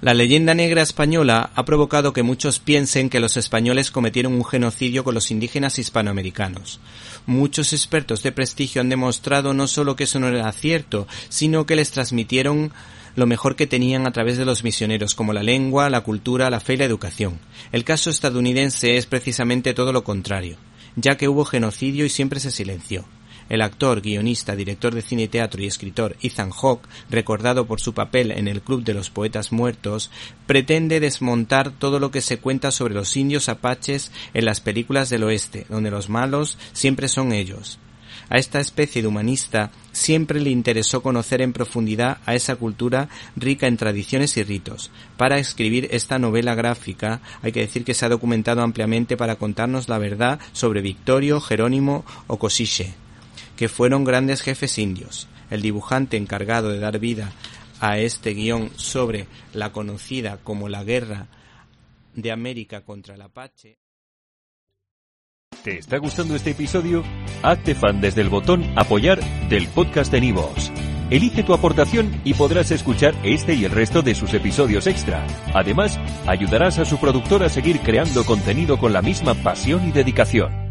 La leyenda negra española ha provocado que muchos piensen que los españoles cometieron un genocidio con los indígenas hispanoamericanos. Muchos expertos de prestigio han demostrado no solo que eso no era cierto, sino que les transmitieron lo mejor que tenían a través de los misioneros, como la lengua, la cultura, la fe y la educación. El caso estadounidense es precisamente todo lo contrario, ya que hubo genocidio y siempre se silenció. El actor, guionista, director de cine y teatro y escritor Ethan Hawke, recordado por su papel en el Club de los Poetas Muertos, pretende desmontar todo lo que se cuenta sobre los indios apaches en las películas del oeste, donde los malos siempre son ellos. A esta especie de humanista siempre le interesó conocer en profundidad a esa cultura rica en tradiciones y ritos. Para escribir esta novela gráfica hay que decir que se ha documentado ampliamente para contarnos la verdad sobre Victorio, Jerónimo o Cosiche que fueron grandes jefes indios. El dibujante encargado de dar vida a este guion sobre la conocida como la guerra de América contra el Apache. ¿Te está gustando este episodio? Hazte fan desde el botón apoyar del podcast de Nivos. Elige tu aportación y podrás escuchar este y el resto de sus episodios extra. Además, ayudarás a su productor a seguir creando contenido con la misma pasión y dedicación.